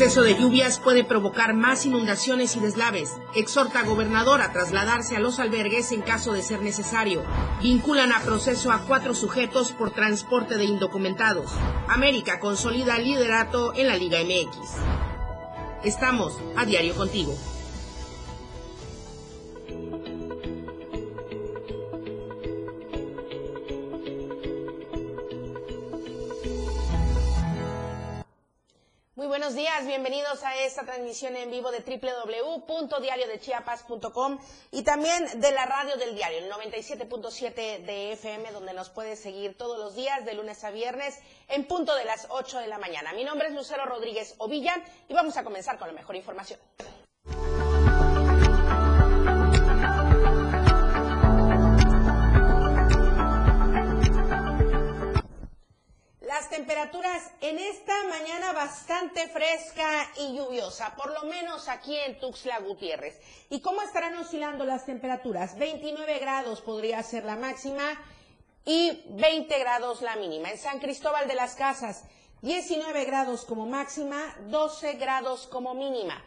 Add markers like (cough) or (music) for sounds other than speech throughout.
exceso de lluvias puede provocar más inundaciones y deslaves. Exhorta a gobernador a trasladarse a los albergues en caso de ser necesario. Vinculan a proceso a cuatro sujetos por transporte de indocumentados. América consolida liderato en la Liga MX. Estamos a diario contigo. Buenos días, bienvenidos a esta transmisión en vivo de www.diariodechiapas.com y también de la radio del diario, el 97.7 de FM, donde nos puedes seguir todos los días, de lunes a viernes, en punto de las 8 de la mañana. Mi nombre es Lucero Rodríguez Ovilla y vamos a comenzar con la mejor información. Las temperaturas en esta mañana bastante fresca y lluviosa, por lo menos aquí en Tuxtla Gutiérrez. ¿Y cómo estarán oscilando las temperaturas? 29 grados podría ser la máxima y 20 grados la mínima. En San Cristóbal de las Casas, 19 grados como máxima, 12 grados como mínima.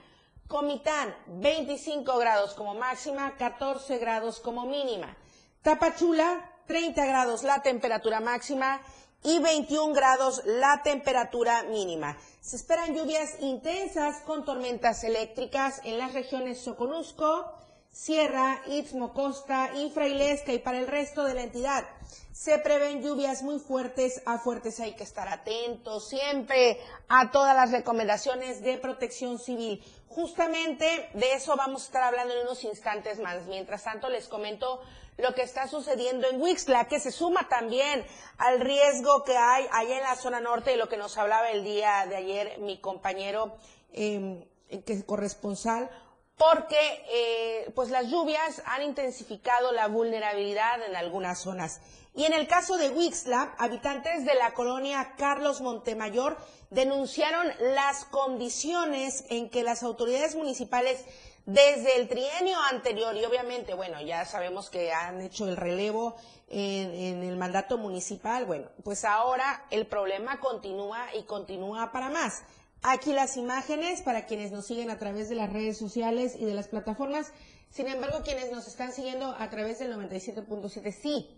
Comitán, 25 grados como máxima, 14 grados como mínima. Tapachula, 30 grados la temperatura máxima y 21 grados la temperatura mínima. Se esperan lluvias intensas con tormentas eléctricas en las regiones Soconusco, Sierra, Istmo, Costa y Frailesca y para el resto de la entidad. Se prevén lluvias muy fuertes a fuertes, hay que estar atentos siempre a todas las recomendaciones de protección civil. Justamente de eso vamos a estar hablando en unos instantes más. Mientras tanto, les comento lo que está sucediendo en Wixla, que se suma también al riesgo que hay allá en la zona norte de lo que nos hablaba el día de ayer mi compañero eh, que es corresponsal, porque eh, pues las lluvias han intensificado la vulnerabilidad en algunas zonas. Y en el caso de Wixla, habitantes de la colonia Carlos Montemayor denunciaron las condiciones en que las autoridades municipales desde el trienio anterior, y obviamente, bueno, ya sabemos que han hecho el relevo en, el mandato municipal, bueno, pues ahora el problema continúa y continúa para más. Aquí las imágenes para quienes nos siguen a través de las redes sociales y de las plataformas. Sin embargo, quienes nos están siguiendo a través del 97.7, sí.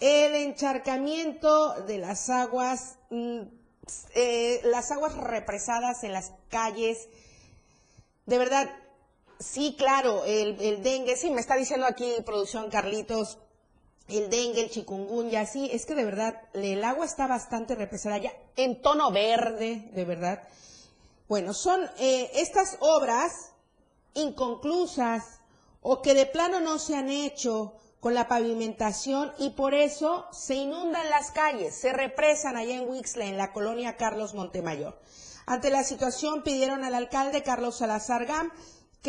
El encharcamiento de las aguas, mm, eh, las aguas represadas en las calles, de verdad, Sí, claro, el, dengue, sí, me está diciendo aquí producción Carlitos, el dengue, el chikungunya, sí, es que de verdad el agua está bastante represada ya en tono verde, de verdad. Bueno, son eh, estas obras inconclusas o que de plano no se han hecho con la pavimentación y por eso se inundan las calles, se represan allá en Wixla, en la colonia Carlos Montemayor. Ante la situación pidieron al alcalde Carlos Salazar Gam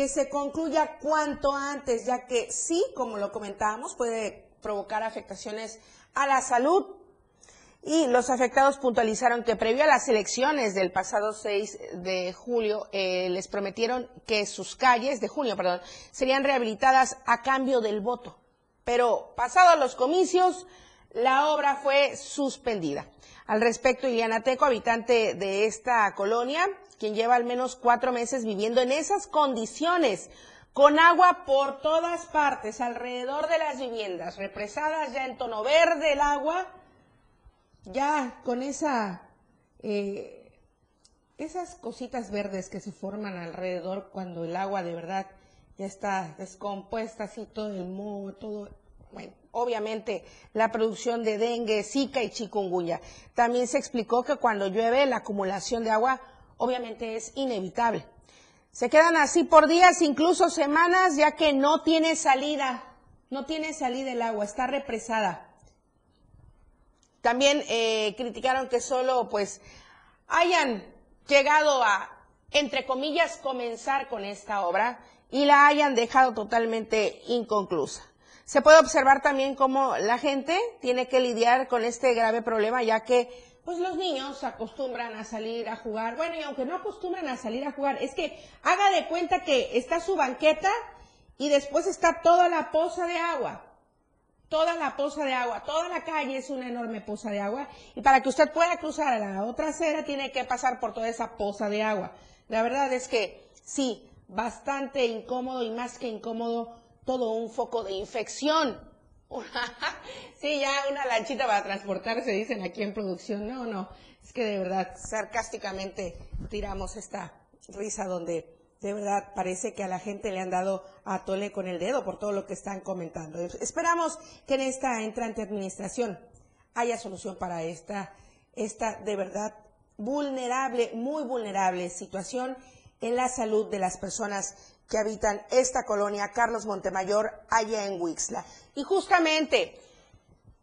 que se concluya cuanto antes, ya que sí, como lo comentábamos, puede provocar afectaciones a la salud. Y los afectados puntualizaron que previo a las elecciones del pasado 6 de julio, eh, les prometieron que sus calles, de junio, perdón, serían rehabilitadas a cambio del voto. Pero pasados los comicios, la obra fue suspendida. Al respecto, Iliana Teco, habitante de esta colonia, quien lleva al menos cuatro meses viviendo en esas condiciones, con agua por todas partes, alrededor de las viviendas, represadas ya en tono verde el agua, ya con esa, eh, esas cositas verdes que se forman alrededor cuando el agua de verdad ya está descompuesta, así todo el moho, todo, bueno, obviamente la producción de dengue, zika y chikungunya. También se explicó que cuando llueve la acumulación de agua obviamente es inevitable. Se quedan así por días, incluso semanas, ya que no tiene salida, no tiene salida el agua, está represada. También eh, criticaron que solo pues hayan llegado a, entre comillas, comenzar con esta obra y la hayan dejado totalmente inconclusa. Se puede observar también cómo la gente tiene que lidiar con este grave problema, ya que pues los niños acostumbran a salir a jugar. Bueno, y aunque no acostumbran a salir a jugar, es que haga de cuenta que está su banqueta y después está toda la poza de agua. Toda la poza de agua, toda la calle es una enorme poza de agua y para que usted pueda cruzar a la otra acera tiene que pasar por toda esa poza de agua. La verdad es que sí, bastante incómodo y más que incómodo, todo un foco de infección. (laughs) sí, ya una lanchita para transportarse, dicen aquí en producción. No, no, es que de verdad, sarcásticamente tiramos esta risa donde de verdad parece que a la gente le han dado a tole con el dedo por todo lo que están comentando. Esperamos que en esta entrante administración haya solución para esta, esta de verdad vulnerable, muy vulnerable situación en la salud de las personas que habitan esta colonia Carlos Montemayor allá en Huixla. Y justamente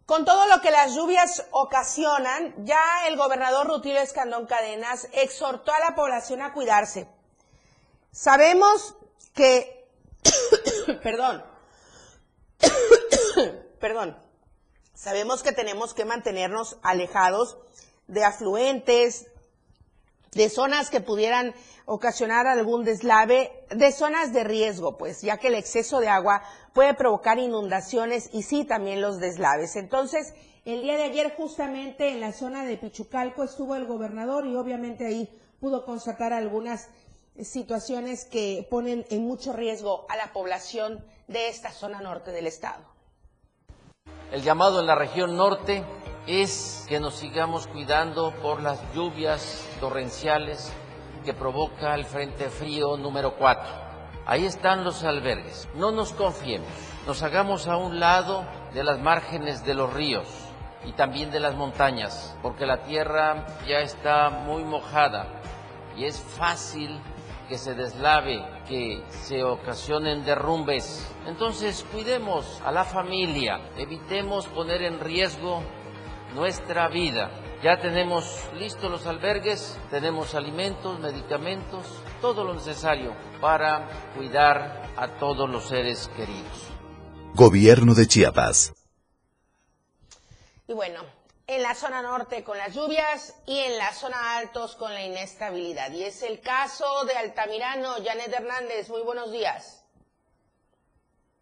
con todo lo que las lluvias ocasionan, ya el gobernador Rutilio Escandón Cadenas exhortó a la población a cuidarse Sabemos que, (coughs) perdón, (coughs) perdón, sabemos que tenemos que mantenernos alejados de afluentes, de zonas que pudieran ocasionar algún deslave, de zonas de riesgo, pues, ya que el exceso de agua puede provocar inundaciones y sí también los deslaves. Entonces, el día de ayer justamente en la zona de Pichucalco estuvo el gobernador y obviamente ahí pudo constatar algunas situaciones que ponen en mucho riesgo a la población de esta zona norte del estado. El llamado en la región norte es que nos sigamos cuidando por las lluvias torrenciales que provoca el Frente Frío número 4. Ahí están los albergues. No nos confiemos, nos hagamos a un lado de las márgenes de los ríos y también de las montañas, porque la tierra ya está muy mojada y es fácil que se deslave, que se ocasionen derrumbes. Entonces cuidemos a la familia, evitemos poner en riesgo nuestra vida. Ya tenemos listos los albergues, tenemos alimentos, medicamentos, todo lo necesario para cuidar a todos los seres queridos. Gobierno de Chiapas. Y bueno, en la zona norte con las lluvias y en la zona altos con la inestabilidad. Y es el caso de Altamirano. Janet Hernández, muy buenos días.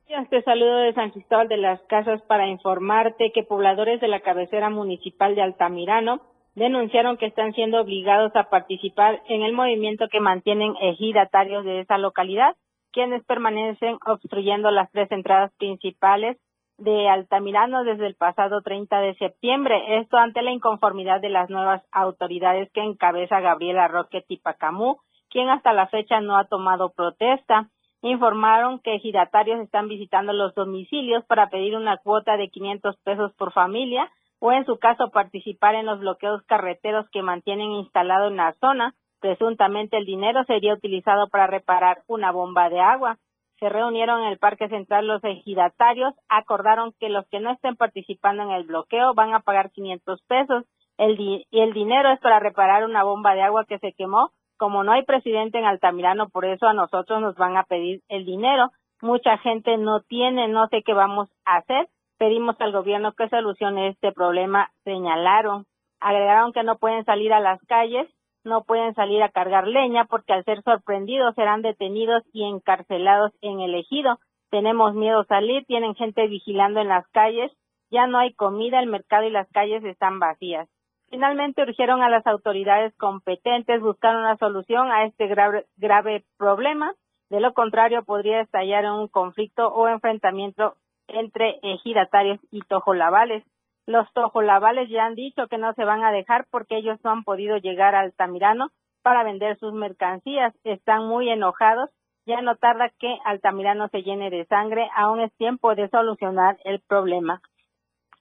Te saludo de San Cristóbal de las Casas para informarte que pobladores de la cabecera municipal de Altamirano denunciaron que están siendo obligados a participar en el movimiento que mantienen ejidatarios de esa localidad, quienes permanecen obstruyendo las tres entradas principales de Altamirano desde el pasado 30 de septiembre. Esto ante la inconformidad de las nuevas autoridades que encabeza Gabriela Roque Tipacamú, quien hasta la fecha no ha tomado protesta. Informaron que giratarios están visitando los domicilios para pedir una cuota de 500 pesos por familia o en su caso participar en los bloqueos carreteros que mantienen instalado en la zona. Presuntamente el dinero sería utilizado para reparar una bomba de agua se reunieron en el Parque Central los ejidatarios, acordaron que los que no estén participando en el bloqueo van a pagar 500 pesos el y el dinero es para reparar una bomba de agua que se quemó. Como no hay presidente en Altamirano, por eso a nosotros nos van a pedir el dinero. Mucha gente no tiene, no sé qué vamos a hacer. Pedimos al gobierno que solucione este problema, señalaron. Agregaron que no pueden salir a las calles no pueden salir a cargar leña porque al ser sorprendidos serán detenidos y encarcelados en el ejido. Tenemos miedo a salir, tienen gente vigilando en las calles, ya no hay comida, el mercado y las calles están vacías. Finalmente urgieron a las autoridades competentes buscar una solución a este grave, problema. De lo contrario, podría estallar un conflicto o enfrentamiento entre ejidatarios y tojolabales. Los tojolabales ya han dicho que no se van a dejar porque ellos no han podido llegar al Altamirano para vender sus mercancías. Están muy enojados. Ya no tarda que Altamirano se llene de sangre. Aún es tiempo de solucionar el problema.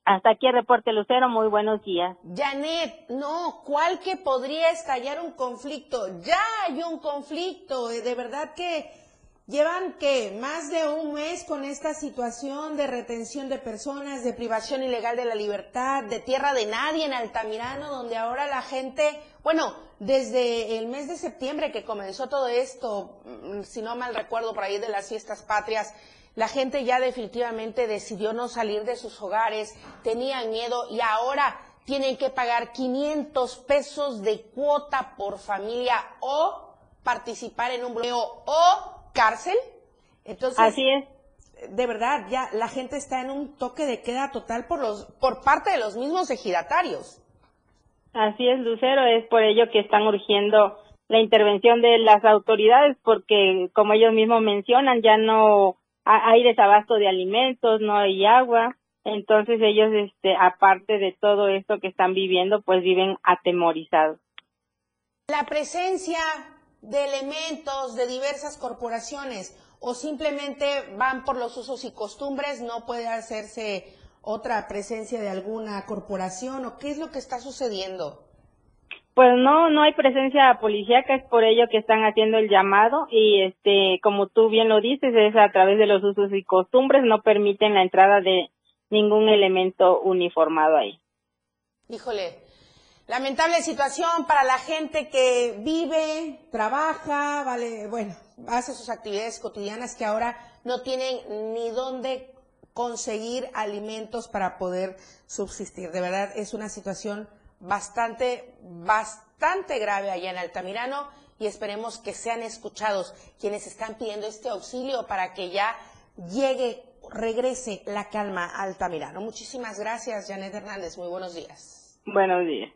Hasta aquí el reporte Lucero, muy buenos días. Janet, no, ¿cuál que podría estallar un conflicto? Ya hay un conflicto, eh, de verdad que Llevan que más de un mes con esta situación de retención de personas, de privación ilegal de la libertad, de tierra de nadie en Altamirano, donde ahora la gente, bueno, desde el mes de septiembre que comenzó todo esto, mm, si no mal recuerdo por ahí de las fiestas patrias, la gente ya definitivamente decidió no salir de sus hogares, tenían miedo y ahora tienen que pagar 500 pesos de cuota por familia o participar en un bloqueo o cárcel. Entonces, Así es. De verdad, ya la gente está en un toque de queda total por los por parte de los mismos ejidatarios. Así es, Lucero, es por ello que están urgiendo la intervención de las autoridades porque como ellos mismos mencionan ya no hay desabasto de alimentos, no hay agua, entonces ellos este aparte de todo esto que están viviendo pues viven atemorizados. La presencia de elementos de diversas corporaciones o simplemente van por los usos y costumbres, no puede hacerse otra presencia de alguna corporación o qué es lo que está sucediendo? Pues no, no hay presencia policíaca, es por ello que están haciendo el llamado y este, como tú bien lo dices, es a través de los usos y costumbres, no permiten la entrada de ningún elemento uniformado ahí. Híjole, lamentable situación para la gente que vive, trabaja, vale, bueno, hace sus actividades cotidianas que ahora no tienen ni dónde conseguir alimentos para poder subsistir. De verdad es una situación bastante, bastante grave allá en Altamirano y esperemos que sean escuchados quienes están pidiendo este auxilio para que ya llegue, regrese la calma a Altamirano. Muchísimas gracias, Janet Hernández. Muy buenos días. Buenos días.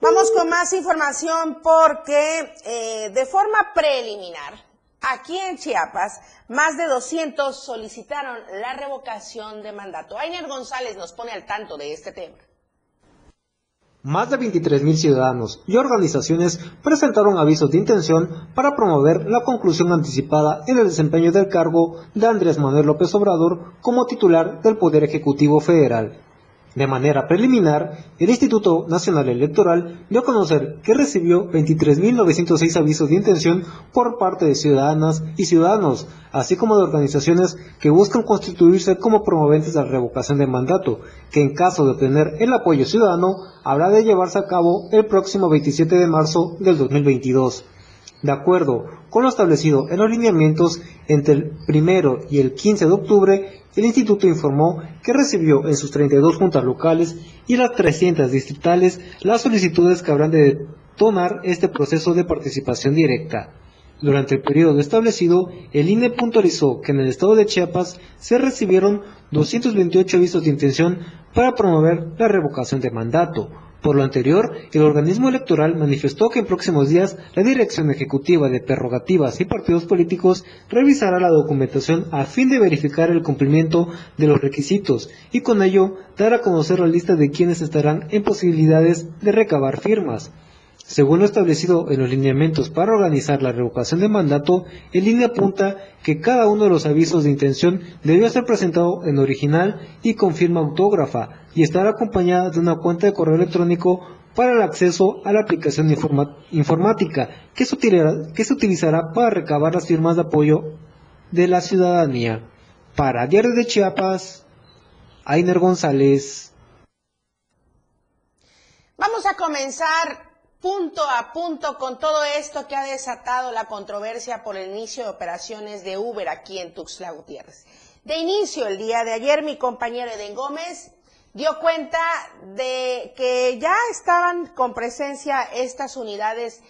Vamos con más información porque eh, de forma preliminar, aquí en Chiapas, más de 200 solicitaron la revocación de mandato. Ainer González nos pone al tanto de este tema. Más de 23.000 ciudadanos y organizaciones presentaron avisos de intención para promover la conclusión anticipada en el desempeño del cargo de Andrés Manuel López Obrador como titular del Poder Ejecutivo Federal. De manera preliminar, el Instituto Nacional Electoral dio a conocer que recibió 23.906 avisos de intención por parte de ciudadanas y ciudadanos, así como de organizaciones que buscan constituirse como promoventes de la revocación de mandato, que en caso de obtener el apoyo ciudadano habrá de llevarse a cabo el próximo 27 de marzo del 2022. De acuerdo con lo establecido en los lineamientos, entre el primero y el 15 de octubre, el instituto informó que recibió en sus 32 juntas locales y las 300 distritales las solicitudes que habrán de detonar este proceso de participación directa. Durante el periodo establecido, el INE puntualizó que en el estado de Chiapas se recibieron 228 avisos de intención para promover la revocación de mandato, por lo anterior, el organismo electoral manifestó que en próximos días la Dirección Ejecutiva de Prerrogativas y Partidos Políticos revisará la documentación a fin de verificar el cumplimiento de los requisitos y con ello dar a conocer la lista de quienes estarán en posibilidades de recabar firmas. Según lo establecido en los lineamientos para organizar la revocación de mandato, el INE apunta que cada uno de los avisos de intención debió ser presentado en original y con firma autógrafa y estar acompañada de una cuenta de correo electrónico para el acceso a la aplicación informática que se, que se utilizará para recabar las firmas de apoyo de la ciudadanía. Para Diario de Chiapas, Ainer González. Vamos a comenzar punto a punto con todo esto que ha desatado la controversia por el inicio de operaciones de Uber aquí en Tuxtla Gutiérrez. De inicio, el día de ayer, mi compañero Eden Gómez dio cuenta de que ya estaban con presencia estas unidades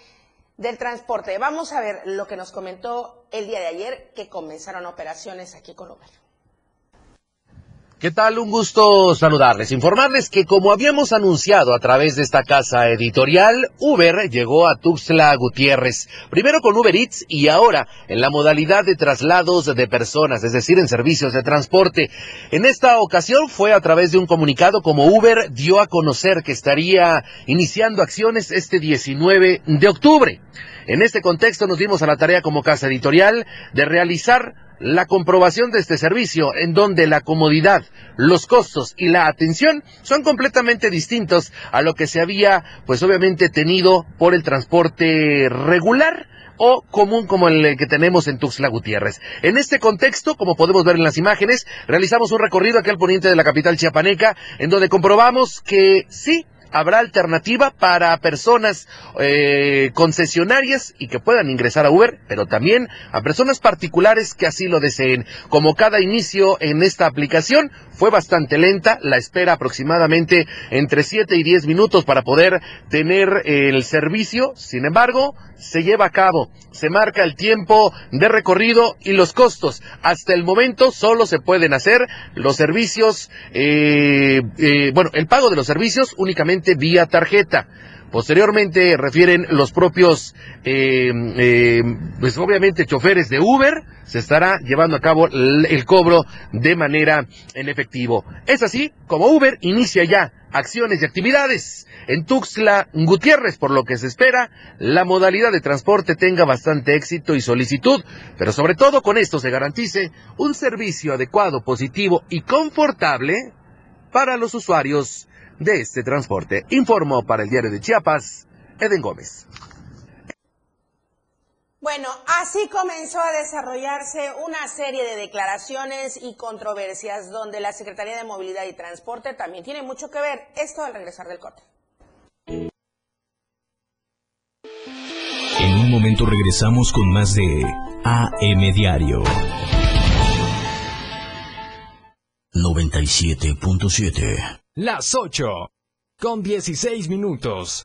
del transporte. Vamos a ver lo que nos comentó el día de ayer que comenzaron operaciones aquí con Uber. ¿Qué tal? Un gusto saludarles. Informarles que como habíamos anunciado a través de esta casa editorial, Uber llegó a Tuxtla Gutiérrez. Primero con Uber Eats y ahora en la modalidad de traslados de personas, es decir, en servicios de transporte. En esta ocasión fue a través de un comunicado como Uber dio a conocer que estaría iniciando acciones este 19 de octubre. En este contexto nos dimos a la tarea como casa editorial de realizar la comprobación de este servicio, en donde la comodidad, los costos y la atención son completamente distintos a lo que se había, pues obviamente, tenido por el transporte regular o común como el que tenemos en Tuxtla Gutiérrez. En este contexto, como podemos ver en las imágenes, realizamos un recorrido aquí al poniente de la capital chiapaneca, en donde comprobamos que sí, habrá alternativa para personas eh, concesionarias y que puedan ingresar a Uber, pero también a personas particulares que así lo deseen. Como cada inicio en esta aplicación fue bastante lenta, la espera aproximadamente entre 7 y 10 minutos para poder tener el servicio, sin embargo, se lleva a cabo, se marca el tiempo de recorrido y los costos. Hasta el momento solo se pueden hacer los servicios, eh, eh, bueno, el pago de los servicios únicamente vía tarjeta. Posteriormente refieren los propios, eh, eh, pues obviamente choferes de Uber, se estará llevando a cabo el cobro de manera en efectivo. Es así como Uber inicia ya acciones y actividades en Tuxtla Gutiérrez, por lo que se espera la modalidad de transporte tenga bastante éxito y solicitud, pero sobre todo con esto se garantice un servicio adecuado, positivo y confortable para los usuarios de este transporte. Informó para el diario de Chiapas, Eden Gómez. Bueno, así comenzó a desarrollarse una serie de declaraciones y controversias donde la Secretaría de Movilidad y Transporte también tiene mucho que ver. Esto al regresar del corte. En un momento regresamos con más de AM Diario. 97.7 las 8, con 16 minutos.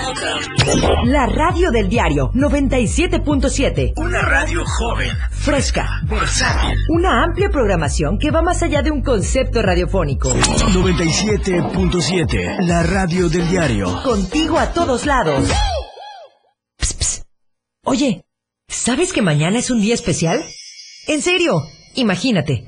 La radio del diario 97.7. Una radio joven, fresca, versátil. Una amplia programación que va más allá de un concepto radiofónico. 97.7. La radio del diario. Contigo a todos lados. Oye, ¿sabes que mañana es un día especial? En serio, imagínate.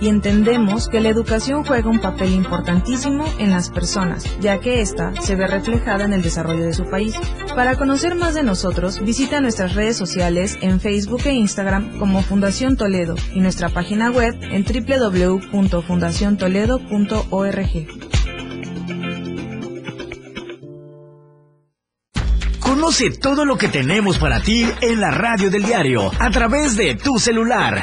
y entendemos que la educación juega un papel importantísimo en las personas, ya que ésta se ve reflejada en el desarrollo de su país. Para conocer más de nosotros, visita nuestras redes sociales en Facebook e Instagram como Fundación Toledo y nuestra página web en www.fundaciontoledo.org. Conoce todo lo que tenemos para ti en la radio del diario a través de tu celular.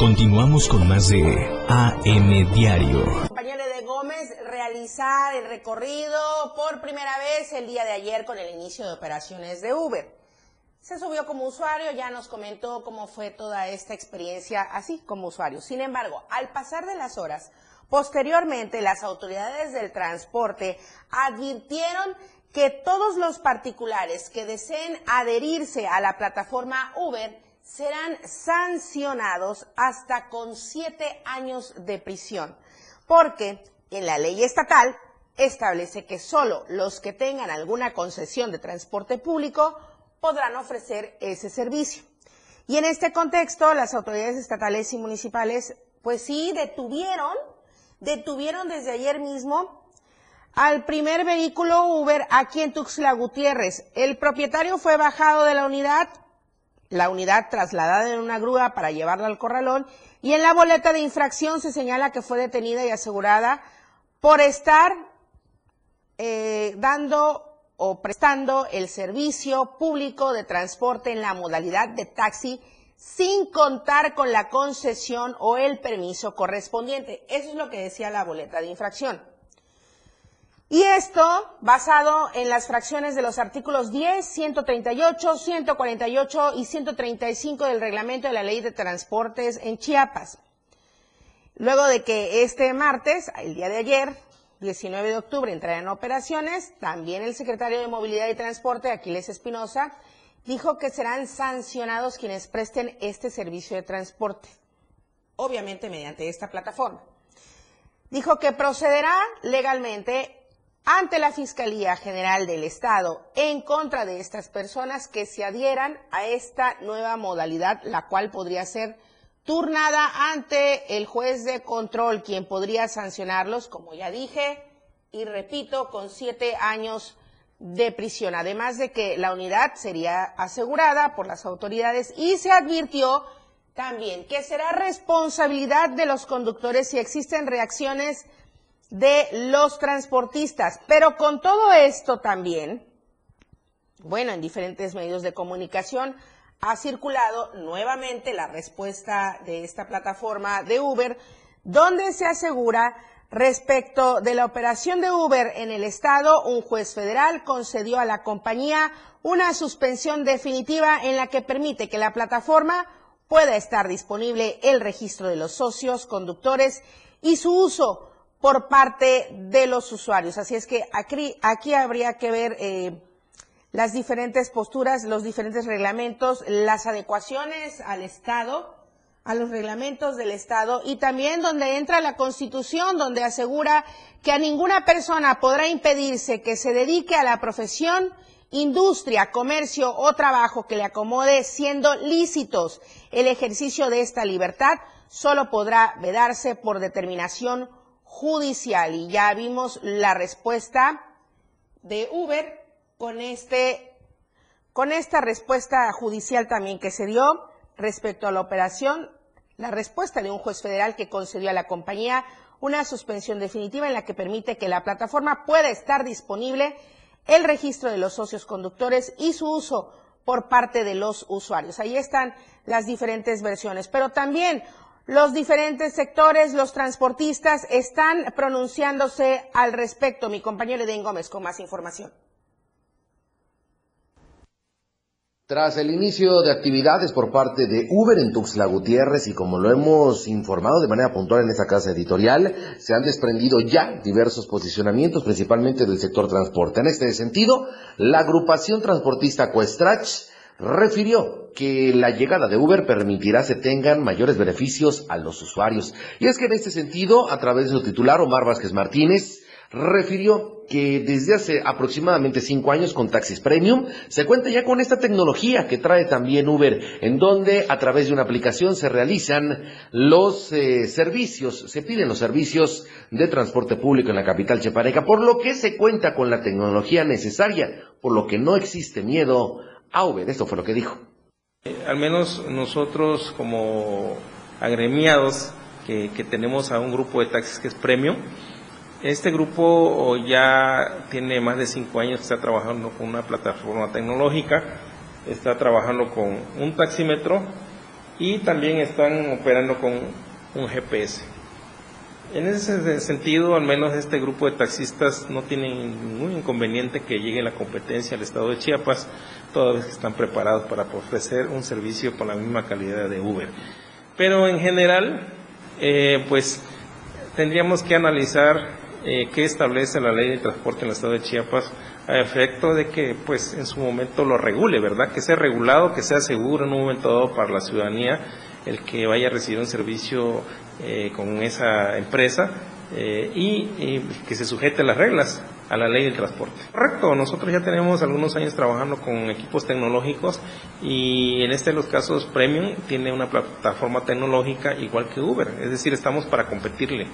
Continuamos con más de AM Diario. Compañero de Gómez realizar el recorrido por primera vez el día de ayer con el inicio de operaciones de Uber. Se subió como usuario, ya nos comentó cómo fue toda esta experiencia así como usuario. Sin embargo, al pasar de las horas, posteriormente las autoridades del transporte advirtieron que todos los particulares que deseen adherirse a la plataforma Uber serán sancionados hasta con siete años de prisión, porque en la ley estatal establece que solo los que tengan alguna concesión de transporte público podrán ofrecer ese servicio. Y en este contexto, las autoridades estatales y municipales, pues sí, detuvieron, detuvieron desde ayer mismo al primer vehículo Uber aquí en Tuxtla Gutiérrez. El propietario fue bajado de la unidad, la unidad trasladada en una grúa para llevarla al corralón y en la boleta de infracción se señala que fue detenida y asegurada por estar eh, dando o prestando el servicio público de transporte en la modalidad de taxi sin contar con la concesión o el permiso correspondiente. Eso es lo que decía la boleta de infracción. Y esto basado en las fracciones de los artículos 10, 138, 148 y 135 del reglamento de la ley de transportes en Chiapas. Luego de que este martes, el día de ayer, 19 de octubre, entrara en operaciones, también el secretario de Movilidad y Transporte, Aquiles Espinosa, dijo que serán sancionados quienes presten este servicio de transporte, obviamente mediante esta plataforma. Dijo que procederá legalmente ante la Fiscalía General del Estado en contra de estas personas que se adhieran a esta nueva modalidad, la cual podría ser turnada ante el juez de control, quien podría sancionarlos, como ya dije, y repito, con siete años de prisión, además de que la unidad sería asegurada por las autoridades y se advirtió también que será responsabilidad de los conductores si existen reacciones de los transportistas. Pero con todo esto también, bueno, en diferentes medios de comunicación ha circulado nuevamente la respuesta de esta plataforma de Uber, donde se asegura respecto de la operación de Uber en el estado, un juez federal concedió a la compañía una suspensión definitiva en la que permite que la plataforma pueda estar disponible el registro de los socios, conductores y su uso por parte de los usuarios. Así es que aquí, habría que ver eh, las diferentes posturas, los diferentes reglamentos, las adecuaciones al Estado, a los reglamentos del Estado y también donde entra la Constitución, donde asegura que a ninguna persona podrá impedirse que se dedique a la profesión, industria, comercio o trabajo que le acomode siendo lícitos. El ejercicio de esta libertad solo podrá vedarse por determinación judicial y ya vimos la respuesta de Uber con este con esta respuesta judicial también que se dio respecto a la operación, la respuesta de un juez federal que concedió a la compañía una suspensión definitiva en la que permite que la plataforma pueda estar disponible el registro de los socios conductores y su uso por parte de los usuarios. Ahí están las diferentes versiones. Pero también los diferentes sectores, los transportistas están pronunciándose al respecto. Mi compañero Eden Gómez con más información. Tras el inicio de actividades por parte de Uber en Tuxtla Gutiérrez y como lo hemos informado de manera puntual en esta casa editorial, se han desprendido ya diversos posicionamientos, principalmente del sector transporte. En este sentido, la agrupación transportista Cuestrach refirió que la llegada de Uber permitirá se tengan mayores beneficios a los usuarios. Y es que en este sentido, a través de su titular, Omar Vázquez Martínez, refirió que desde hace aproximadamente cinco años con Taxis Premium se cuenta ya con esta tecnología que trae también Uber, en donde a través de una aplicación se realizan los eh, servicios, se piden los servicios de transporte público en la capital chepareca, por lo que se cuenta con la tecnología necesaria, por lo que no existe miedo a Uber. Esto fue lo que dijo. al menos nosotros como agremiados que, tenemos a un grupo de taxis que es Premium, este grupo ya tiene más de cinco años está trabajando con una plataforma tecnológica, está trabajando con un taxímetro y también están operando con un GPS. En ese sentido, al menos este grupo de taxistas no tiene ningún inconveniente que llegue la competencia al estado de Chiapas, toda vez que están preparados para ofrecer un servicio con la misma calidad de Uber. Pero en general, eh, pues tendríamos que analizar eh, que establece la ley de transporte en el estado de Chiapas a efecto de que pues en su momento lo regule, ¿verdad? Que sea regulado, que sea seguro en un momento dado para la ciudadanía el que vaya a recibir un servicio eh, con esa empresa eh, y, que se sujete a las reglas, a la ley del transporte. Correcto, nosotros ya tenemos algunos años trabajando con equipos tecnológicos y en este de los casos Premium tiene una plataforma tecnológica igual que Uber, es decir, estamos para competirle.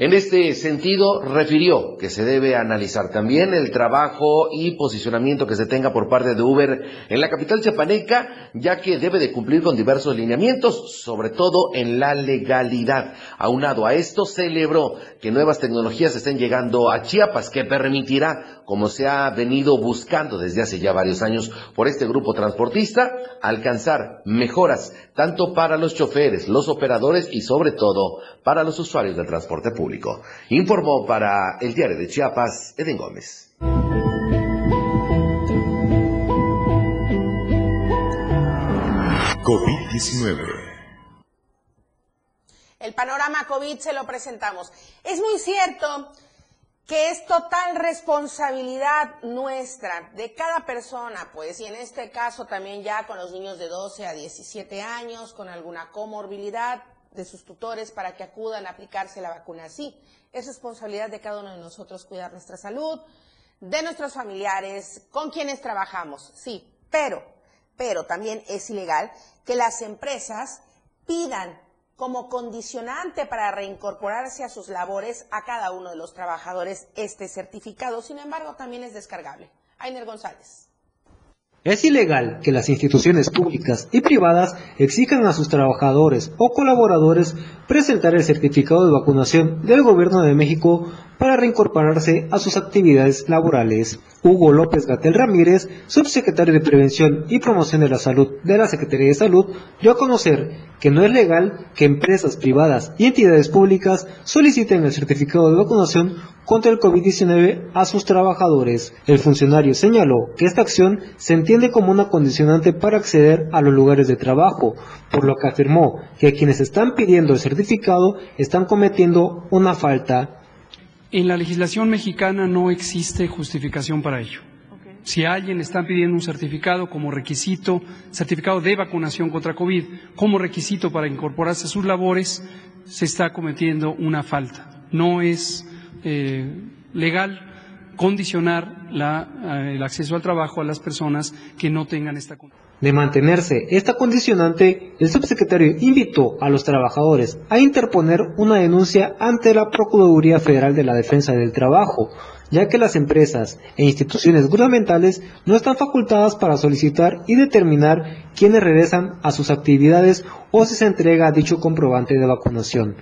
En este sentido, refirió que se debe analizar también el trabajo y posicionamiento que se tenga por parte de Uber en la capital chapaneca, ya que debe de cumplir con diversos lineamientos, sobre todo en la legalidad. Aunado a esto, celebró que nuevas tecnologías estén llegando a Chiapas, que permitirá como se ha venido buscando desde hace ya varios años por este grupo transportista, alcanzar mejoras tanto para los choferes, los operadores y sobre todo para los usuarios del transporte público. Informó para el diario de Chiapas, Eden Gómez. COVID-19 el panorama COVID se lo presentamos. Es muy cierto que es total responsabilidad nuestra, de cada persona, pues, y en este caso también ya con los niños de 12 a 17 años, con alguna comorbilidad de sus tutores para que acudan a aplicarse la vacuna. Sí, es responsabilidad de cada uno de nosotros cuidar nuestra salud, de nuestros familiares, con quienes trabajamos, sí, pero, pero también es ilegal que las empresas pidan como condicionante para reincorporarse a sus labores a cada uno de los trabajadores este certificado. Sin embargo, también es descargable. Ainer González. Es ilegal que las instituciones públicas y privadas exijan a sus trabajadores o colaboradores presentar el certificado de vacunación del Gobierno de México para reincorporarse a sus actividades laborales. Hugo López Gatel Ramírez, subsecretario de Prevención y Promoción de la Salud de la Secretaría de Salud, dio a conocer que no es legal que empresas privadas y entidades públicas soliciten el certificado de vacunación contra el COVID-19 a sus trabajadores. El funcionario señaló que esta acción se entiende como una condicionante para acceder a los lugares de trabajo, por lo que afirmó que quienes están pidiendo el certificado están cometiendo una falta en la legislación mexicana no existe justificación para ello. Si alguien está pidiendo un certificado como requisito, certificado de vacunación contra COVID, como requisito para incorporarse a sus labores, se está cometiendo una falta. No es eh, legal condicionar eh, el acceso al trabajo a las personas que no tengan esta condición. De mantenerse esta condicionante, el subsecretario invitó a los trabajadores a interponer una denuncia ante la Procuraduría Federal de la Defensa del Trabajo, ya que las empresas e instituciones gubernamentales no están facultadas para solicitar y determinar quiénes regresan a sus actividades o si se entrega dicho comprobante de vacunación.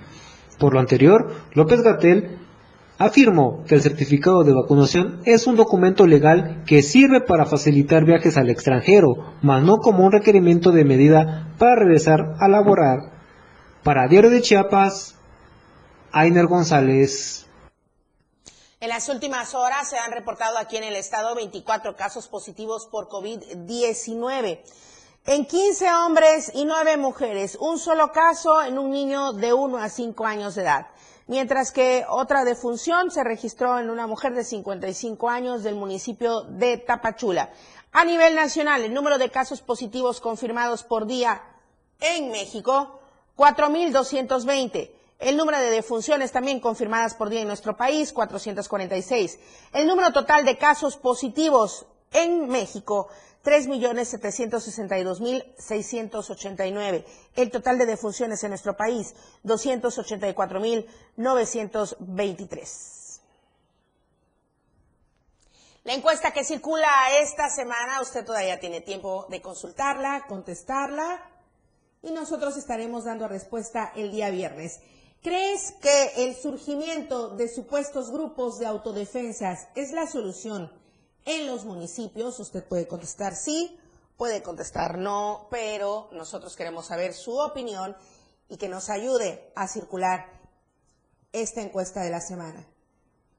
Por lo anterior, López Gatel afirmó que el certificado de vacunación es un documento legal que sirve para facilitar viajes al extranjero, mas no como un requerimiento de medida para regresar a laborar. Para Diario de Chiapas, Ainer González. En las últimas horas se han reportado aquí en el estado 24 casos positivos por COVID-19. En 15 hombres y 9 mujeres, un solo caso en un niño de 1 a 5 años de edad mientras que otra defunción se registró en una mujer de 55 años del municipio de Tapachula. A nivel nacional, el número de casos positivos confirmados por día en México, 4.220. El número de defunciones también confirmadas por día en nuestro país, 446. El número total de casos positivos en México, 3.762.689. El total de defunciones en nuestro país, 284.923. La encuesta que circula esta semana, usted todavía tiene tiempo de consultarla, contestarla y nosotros estaremos dando respuesta el día viernes. ¿Crees que el surgimiento de supuestos grupos de autodefensas es la solución en los municipios. Usted puede contestar sí, puede contestar no, pero nosotros queremos saber su opinión y que nos ayude a circular esta encuesta de la semana.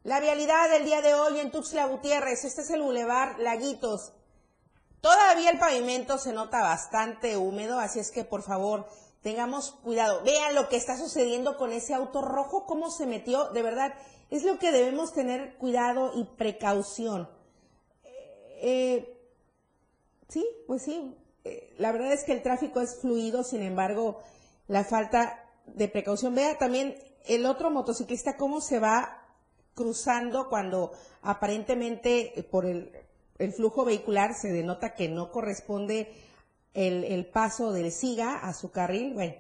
La vialidad del día de hoy en Tuxtla Gutiérrez, este es el Boulevard Laguitos. Todavía el pavimento se nota bastante húmedo, así es que por favor tengamos cuidado. Vean lo que está sucediendo con ese auto rojo, cómo se metió, de verdad, es lo que debemos tener cuidado y precaución. Eh, sí, pues sí. Eh, la verdad es que el tráfico es fluido, sin embargo, la falta de precaución. Vea también el otro motociclista cómo se va cruzando cuando aparentemente eh, por el, flujo vehicular se denota que no corresponde el, el paso del SIGA a su carril. Bueno,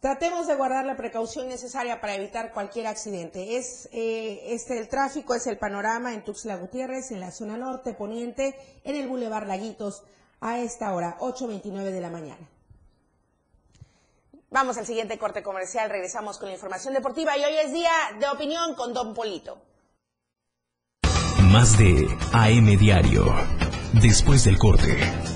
Tratemos de guardar la precaución necesaria para evitar cualquier accidente. Es eh, este el tráfico, es el panorama en Tuxtla Gutiérrez, en la zona norte poniente, en el Boulevard Laguitos, a esta hora, 8.29 de la mañana. Vamos al siguiente corte comercial, regresamos con la información deportiva y hoy es día de opinión con Don Polito. más de AM Diario. Después del corte.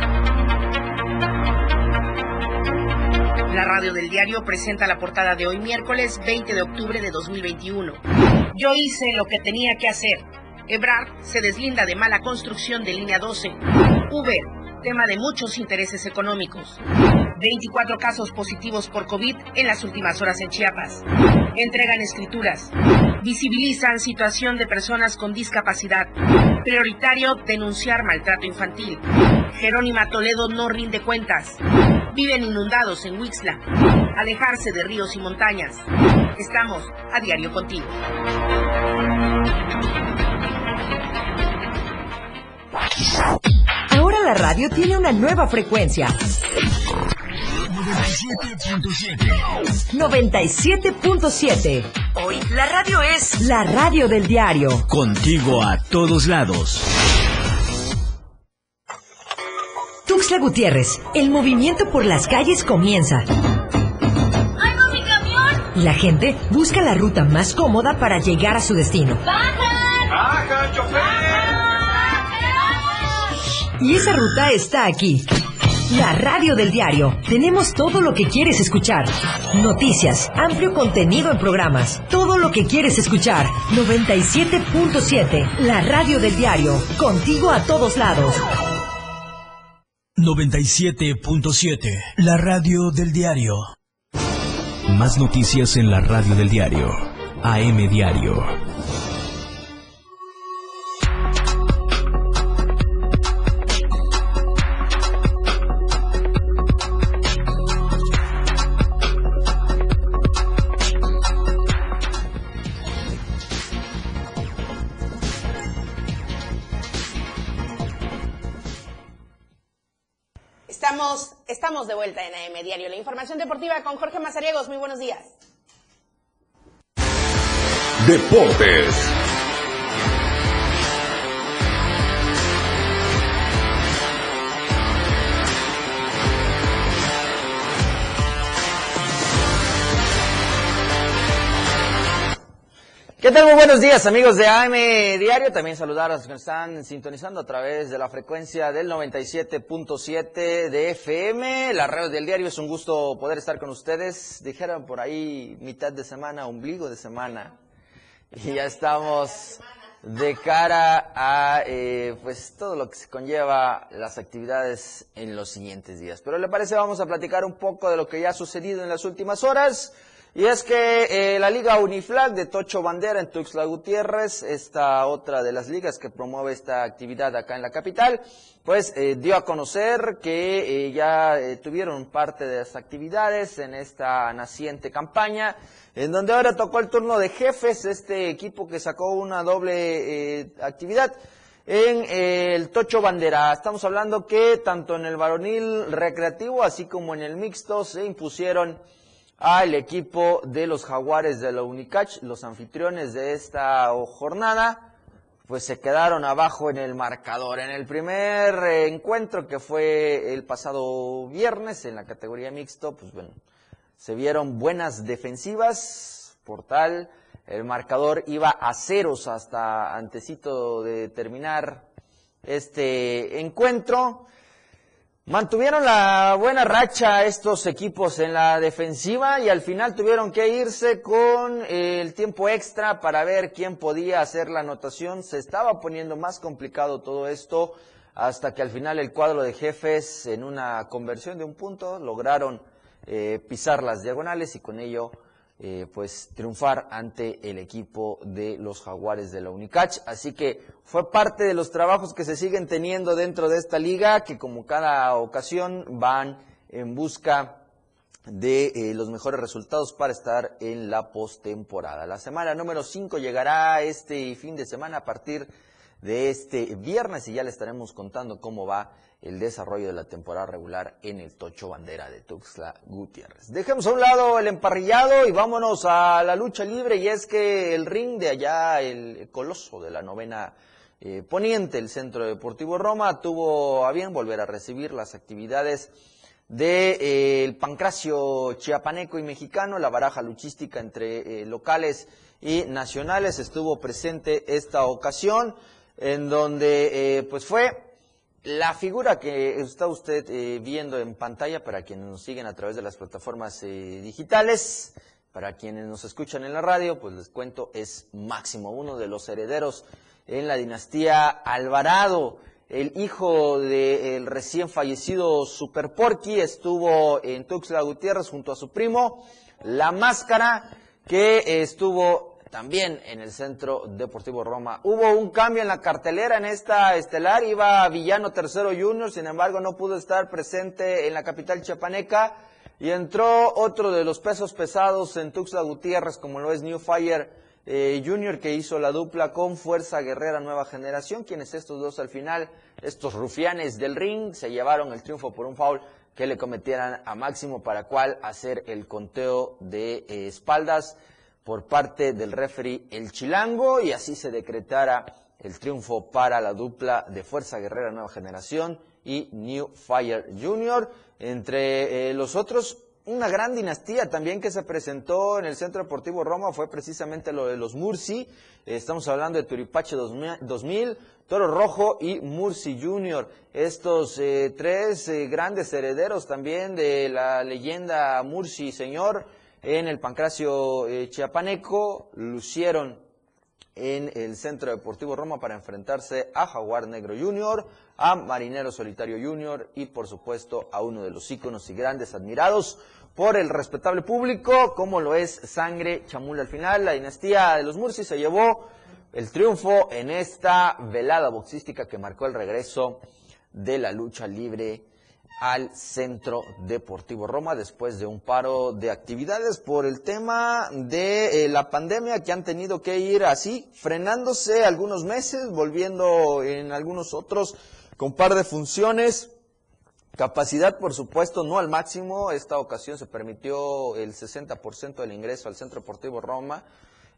La radio del diario presenta la portada de hoy miércoles 20 de octubre de 2021. Yo hice lo que tenía que hacer. Ebrard se deslinda de mala construcción de línea 12. Uber, tema de muchos intereses económicos. 24 casos positivos por COVID en las últimas horas en Chiapas. Entregan escrituras. Visibilizan situación de personas con discapacidad. Prioritario denunciar maltrato infantil. Jerónima Toledo no rinde cuentas. Viven inundados en Huixla. Alejarse de ríos y montañas. Estamos a diario contigo. Ahora la radio tiene una nueva frecuencia. 97.7. Hoy la radio es la radio del diario. Contigo a todos lados. Tuxtla Gutiérrez, el movimiento por las calles comienza. ¡Ay, no, mi camión! Y la gente busca la ruta más cómoda para llegar a su destino. ¡Bajan! ¡Baja, chofer! Y esa ruta está aquí. La radio del diario. Tenemos todo lo que quieres escuchar. Noticias, amplio contenido en programas. Todo lo que quieres escuchar. 97.7. La radio del diario. Contigo a todos lados. 97.7. La radio del diario. Más noticias en la radio del diario. AM Diario. Estamos, de vuelta en AM Diario, la información deportiva con Jorge Mazariegos. Muy buenos días. Deportes. ¿Qué tal? Muy buenos días amigos de AM Diario. También saludar a los que nos están sintonizando a través de la frecuencia del 97.7 de FM. La radio del diario es un gusto poder estar con ustedes. Dijeron por ahí mitad de semana, ombligo de semana. Y ya estamos de cara a eh, pues todo lo que se conlleva las actividades en los siguientes días. Pero le parece vamos a platicar un poco de lo que ya ha sucedido en las últimas horas. Y es que eh, la Liga Uniflag de Tocho Bandera en Tuxtla Gutiérrez, esta otra de las ligas que promueve esta actividad acá en la capital, pues eh, dio a conocer que eh, ya eh, tuvieron parte de las actividades en esta naciente campaña, en donde ahora tocó el turno de jefes, este equipo que sacó una doble eh, actividad en eh, el Tocho Bandera. Estamos hablando que tanto en el varonil recreativo, así como en el mixto, se impusieron al equipo de los jaguares de la Unicach, los anfitriones de esta jornada, pues se quedaron abajo en el marcador. En el primer encuentro que fue el pasado viernes en la categoría mixto, pues bueno, se vieron buenas defensivas, por tal, el marcador iba a ceros hasta antecito de terminar este encuentro. Mantuvieron la buena racha estos equipos en la defensiva y al final tuvieron que irse con el tiempo extra para ver quién podía hacer la anotación. Se estaba poniendo más complicado todo esto hasta que al final el cuadro de jefes en una conversión de un punto lograron eh, pisar las diagonales y con ello eh, pues triunfar ante el equipo de los jaguares de la Unicach. Así que fue parte de los trabajos que se siguen teniendo dentro de esta liga, que como cada ocasión van en busca de eh, los mejores resultados para estar en la postemporada. La semana número 5 llegará este fin de semana a partir de este viernes y ya le estaremos contando cómo va el desarrollo de la temporada regular en el Tocho Bandera de Tuxtla Gutiérrez. Dejemos a un lado el emparrillado y vámonos a la lucha libre y es que el ring de allá, el coloso de la novena eh, poniente, el Centro Deportivo Roma, tuvo a bien volver a recibir las actividades del de, eh, pancracio chiapaneco y mexicano, la baraja luchística entre eh, locales y nacionales estuvo presente esta ocasión, en donde pues fue la figura que está usted eh, viendo en pantalla para quienes nos siguen a través de las plataformas eh, digitales, para quienes nos escuchan en la radio, pues les cuento, es Máximo, uno de los herederos en la dinastía Alvarado. El hijo del recién fallecido Super Porky estuvo en Tuxtla Gutiérrez junto a su primo. La máscara que estuvo también en el Centro Deportivo Roma. Hubo un cambio en la cartelera en esta estelar, iba Villano Tercero Junior, sin embargo no pudo estar presente en la capital chiapaneca. Y entró otro de los pesos pesados en Tuxtla Gutiérrez, como lo es New Fire eh, Junior, que hizo la dupla con Fuerza Guerrera Nueva Generación, quienes estos dos al final, estos rufianes del ring, se llevaron el triunfo por un foul que le cometieran a Máximo, para cual hacer el conteo de eh, espaldas por parte del referee El Chilango y así se decretara el triunfo para la dupla de Fuerza Guerrera Nueva Generación y New Fire Junior. Entre eh, los otros, una gran dinastía también que se presentó en el Centro Deportivo Roma fue precisamente lo de los Murci. estamos hablando de Turipache 2000, Toro Rojo y Murci Junior. Estos eh, tres eh, grandes herederos también de la leyenda Murci Señor en el Pancracio eh, Chiapaneco, lucieron en el Centro Deportivo Roma para enfrentarse a Jaguar Negro Junior, a Marinero Solitario Junior y por supuesto a uno de los íconos y grandes admirados por el respetable público, como lo es Sangre Chamula al final. La dinastía de los Murci se llevó el triunfo en esta velada boxística que marcó el regreso de la lucha libre al Centro Deportivo Roma después de un paro de actividades por el tema de eh, la pandemia que han tenido que ir así, frenándose algunos meses, volviendo en algunos otros con par de funciones. Capacidad, por supuesto, no al máximo. Esta ocasión se permitió el 60% del ingreso al Centro Deportivo Roma.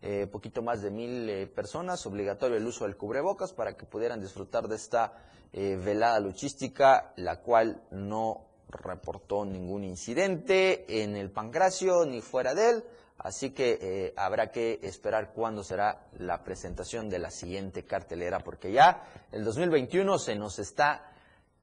Eh, poquito más de mil eh, personas, obligatorio el uso del cubrebocas para que pudieran disfrutar de esta eh, velada luchística, la cual no reportó ningún incidente en el Pancracio ni fuera de él. Así que habrá que esperar cuándo será la presentación de la siguiente cartelera, porque ya el 2021 se nos está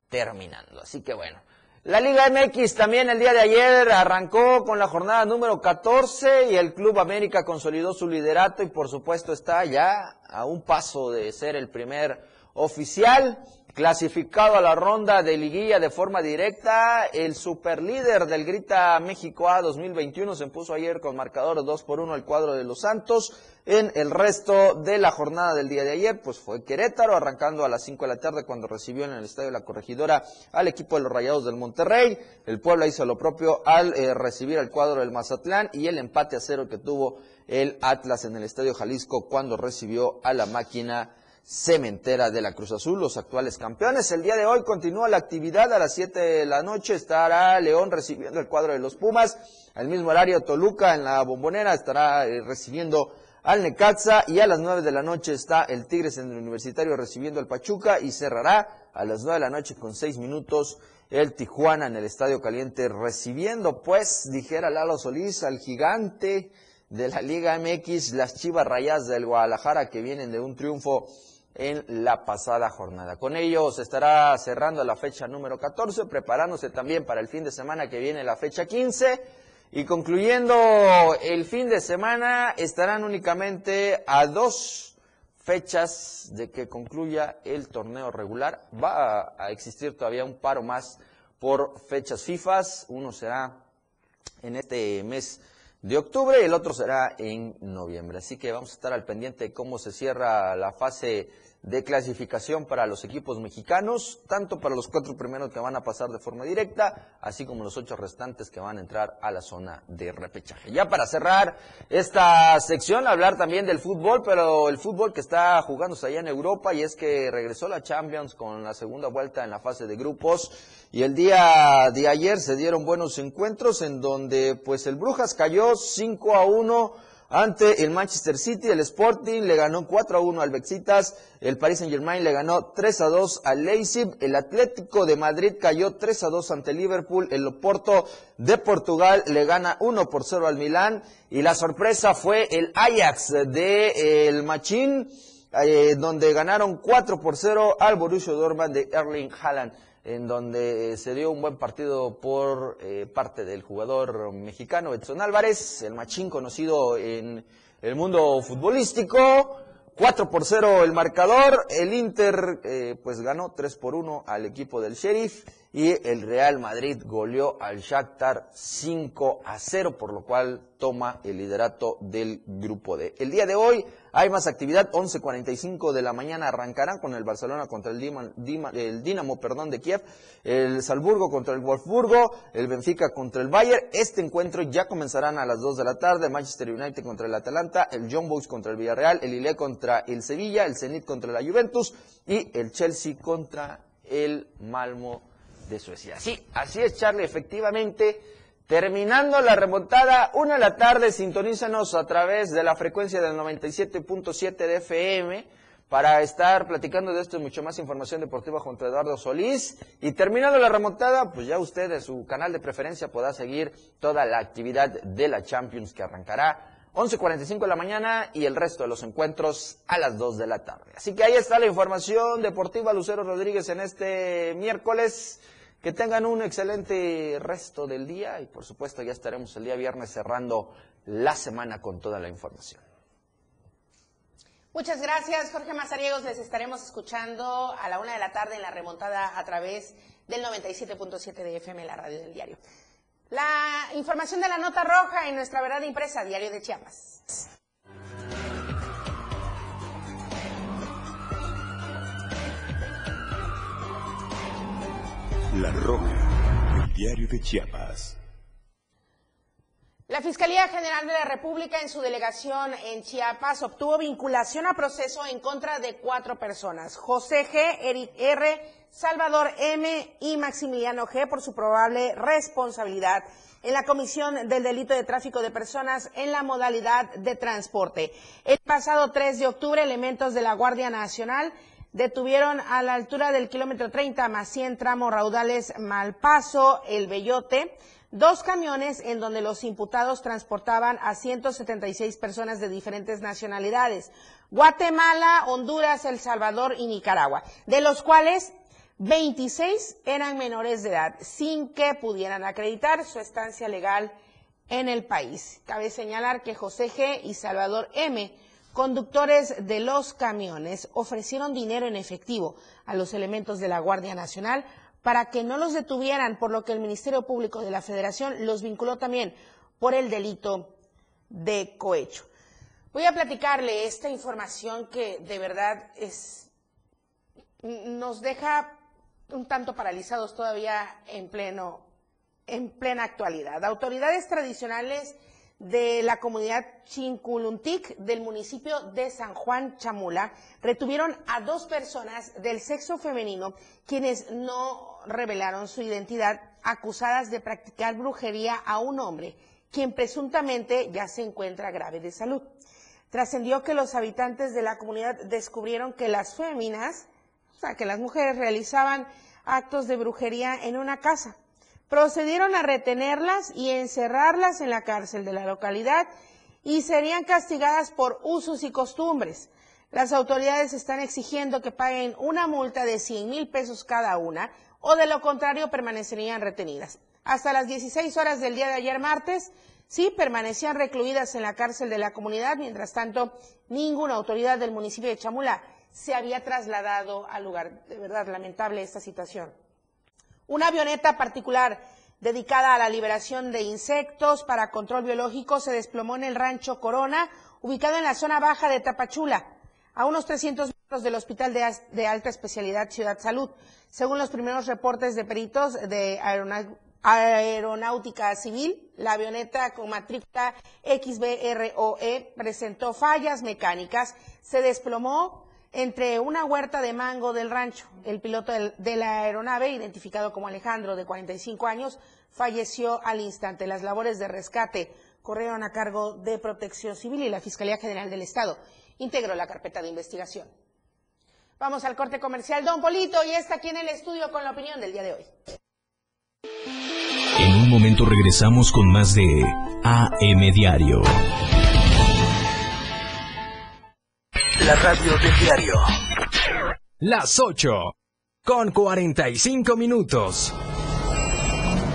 terminando. Así que bueno, la Liga MX también el día de ayer arrancó con la jornada número 14 y el Club América consolidó su liderato y por supuesto está ya a un paso de ser el primer oficial clasificado a la ronda de liguilla de forma directa. El superlíder del Grita México A 2021 se impuso ayer con marcador 2 por 1 al cuadro de los Santos. En el resto de la jornada del día de ayer, pues fue Querétaro, arrancando a las 5 de la tarde cuando recibió en el Estadio la Corregidora al equipo de los Rayados del Monterrey. El Puebla hizo lo propio al eh, recibir al cuadro del Mazatlán y el empate a cero que tuvo el Atlas en el Estadio Jalisco cuando recibió a la máquina cementera de la Cruz Azul, los actuales campeones. El día de hoy continúa la actividad. A las 7 de la noche, estará León recibiendo el cuadro de los Pumas, al mismo horario Toluca en la bombonera estará eh, recibiendo al Necaxa. Y a las 9 de la noche está el Tigres en el Universitario recibiendo al Pachuca. Y cerrará a las 9 de la noche con 6 minutos el Tijuana en el Estadio Caliente recibiendo pues, dijera Lalo Solís, al gigante de la Liga MX, las Chivas Rayas del Guadalajara que vienen de un triunfo en la pasada jornada. Con ello se estará cerrando la fecha número 14, preparándose también para el fin de semana que viene la fecha 15 y concluyendo el fin de semana estarán únicamente a dos fechas de que concluya el torneo regular. Va a existir todavía un paro más por fechas FIFA. Uno será en este mes de octubre y el otro será en noviembre. Así que vamos a estar al pendiente de cómo se cierra la fase de clasificación para los equipos mexicanos, tanto para los cuatro primeros que van a pasar de forma directa, así como los ocho restantes que van a entrar a la zona de repechaje. Ya para cerrar esta sección, hablar también del fútbol, pero el fútbol que está jugándose allá en Europa y es que regresó la Champions con la segunda vuelta en la fase de grupos y el día de ayer se dieron buenos encuentros en donde pues el Brujas cayó 5 a 1 ante el Manchester City, el Sporting le ganó 4 a 1 al Bexitas, el Paris Saint Germain le ganó 3 a 2 al Leipzig, el Atlético de Madrid cayó 3 a 2 ante Liverpool, el Oporto de Portugal le gana 1 por 0 al Milán y la sorpresa fue el Ajax de el Machín, eh, donde ganaron 4 por 0 al Borussia Dortmund de Erling Haaland en donde se dio un buen partido por eh, parte del jugador mexicano Edson Álvarez, el machín conocido en el mundo futbolístico. 4 por 0 el marcador, el Inter eh, pues ganó 3 por 1 al equipo del Sheriff y el Real Madrid goleó al Shakhtar 5 a 0, por lo cual toma el liderato del grupo D. El día de hoy hay más actividad, 11.45 de la mañana arrancarán con el Barcelona contra el, el Dinamo perdón, de Kiev, el Salzburgo contra el Wolfsburgo, el Benfica contra el Bayern. Este encuentro ya comenzarán a las 2 de la tarde, Manchester United contra el Atalanta, el John Boys contra el Villarreal, el Ile contra el Sevilla, el Zenit contra la Juventus y el Chelsea contra el Malmo de Suecia. Sí, así es Charlie, efectivamente Terminando la remontada, una de la tarde, sintonízanos a través de la frecuencia del 97.7 de FM para estar platicando de esto y mucho más información deportiva junto a Eduardo Solís. Y terminando la remontada, pues ya usted en su canal de preferencia podrá seguir toda la actividad de la Champions que arrancará 11.45 de la mañana y el resto de los encuentros a las 2 de la tarde. Así que ahí está la información deportiva Lucero Rodríguez en este miércoles. Que tengan un excelente resto del día y por supuesto ya estaremos el día viernes cerrando la semana con toda la información. Muchas gracias, Jorge Mazariegos. Les estaremos escuchando a la una de la tarde en la remontada a través del 97.7 de FM, la radio del diario. La información de la nota roja en nuestra verdad impresa, Diario de Chiapas. La Roja, el diario de Chiapas. La Fiscalía General de la República en su delegación en Chiapas obtuvo vinculación a proceso en contra de cuatro personas, José G., Eric R., Salvador M. y Maximiliano G. por su probable responsabilidad en la comisión del delito de tráfico de personas en la modalidad de transporte. El pasado 3 de octubre, elementos de la Guardia Nacional detuvieron a la altura del kilómetro 30 más 100 tramos raudales Malpaso, El Bellote, dos camiones en donde los imputados transportaban a 176 personas de diferentes nacionalidades, Guatemala, Honduras, El Salvador y Nicaragua, de los cuales 26 eran menores de edad, sin que pudieran acreditar su estancia legal en el país. Cabe señalar que José G. y Salvador M Conductores de los camiones ofrecieron dinero en efectivo a los elementos de la Guardia Nacional para que no los detuvieran, por lo que el Ministerio Público de la Federación los vinculó también por el delito de cohecho. Voy a platicarle esta información que de verdad es nos deja un tanto paralizados todavía en pleno en plena actualidad. Autoridades tradicionales de la comunidad Chinculuntic del municipio de San Juan Chamula retuvieron a dos personas del sexo femenino quienes no revelaron su identidad acusadas de practicar brujería a un hombre quien presuntamente ya se encuentra grave de salud. Trascendió que los habitantes de la comunidad descubrieron que las féminas, o sea, que las mujeres realizaban actos de brujería en una casa procedieron a retenerlas y encerrarlas en la cárcel de la localidad y serían castigadas por usos y costumbres. Las autoridades están exigiendo que paguen una multa de 100 mil pesos cada una o de lo contrario permanecerían retenidas. Hasta las 16 horas del día de ayer martes, sí permanecían recluidas en la cárcel de la comunidad. Mientras tanto, ninguna autoridad del municipio de Chamula se había trasladado al lugar. De verdad, lamentable esta situación. Una avioneta particular dedicada a la liberación de insectos para control biológico se desplomó en el rancho Corona, ubicado en la zona baja de Tapachula, a unos 300 metros del Hospital de, de Alta Especialidad Ciudad Salud. Según los primeros reportes de peritos de Aeronáutica Civil, la avioneta con matrícula XBROE presentó fallas mecánicas, se desplomó entre una huerta de mango del rancho. El piloto de la aeronave, identificado como Alejandro, de 45 años, falleció al instante. Las labores de rescate corrieron a cargo de Protección Civil y la Fiscalía General del Estado integró la carpeta de investigación. Vamos al corte comercial. Don Polito y está aquí en el estudio con la opinión del día de hoy. En un momento regresamos con más de AM Diario. La radio del diario. Las 8. Con 45 minutos.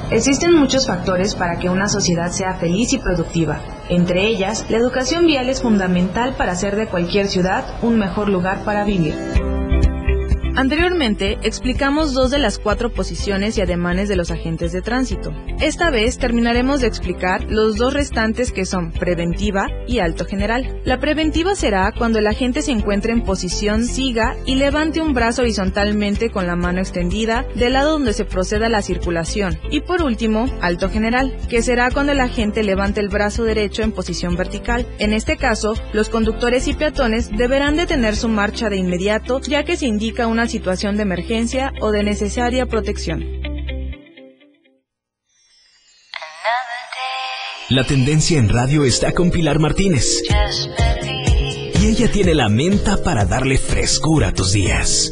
Existen muchos factores para que una sociedad sea feliz y productiva. Entre ellas, la educación vial es fundamental para hacer de cualquier ciudad un mejor lugar para vivir. Anteriormente explicamos dos de las cuatro posiciones y ademanes de los agentes de tránsito. Esta vez terminaremos de explicar los dos restantes que son preventiva y alto general. La preventiva será cuando el agente se encuentre en posición siga y levante un brazo horizontalmente con la mano extendida del lado donde se proceda la circulación. Y por último, alto general, que será cuando el agente levante el brazo derecho en posición vertical. En este caso, los conductores y peatones deberán detener su marcha de inmediato ya que se indica una situación de emergencia o de necesaria protección. La tendencia en radio está con Pilar Martínez. Y ella tiene la menta para darle frescura a tus días.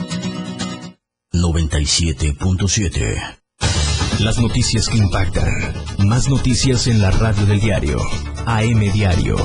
97.7. Las noticias que impactan. Más noticias en la radio del diario. AM Diario.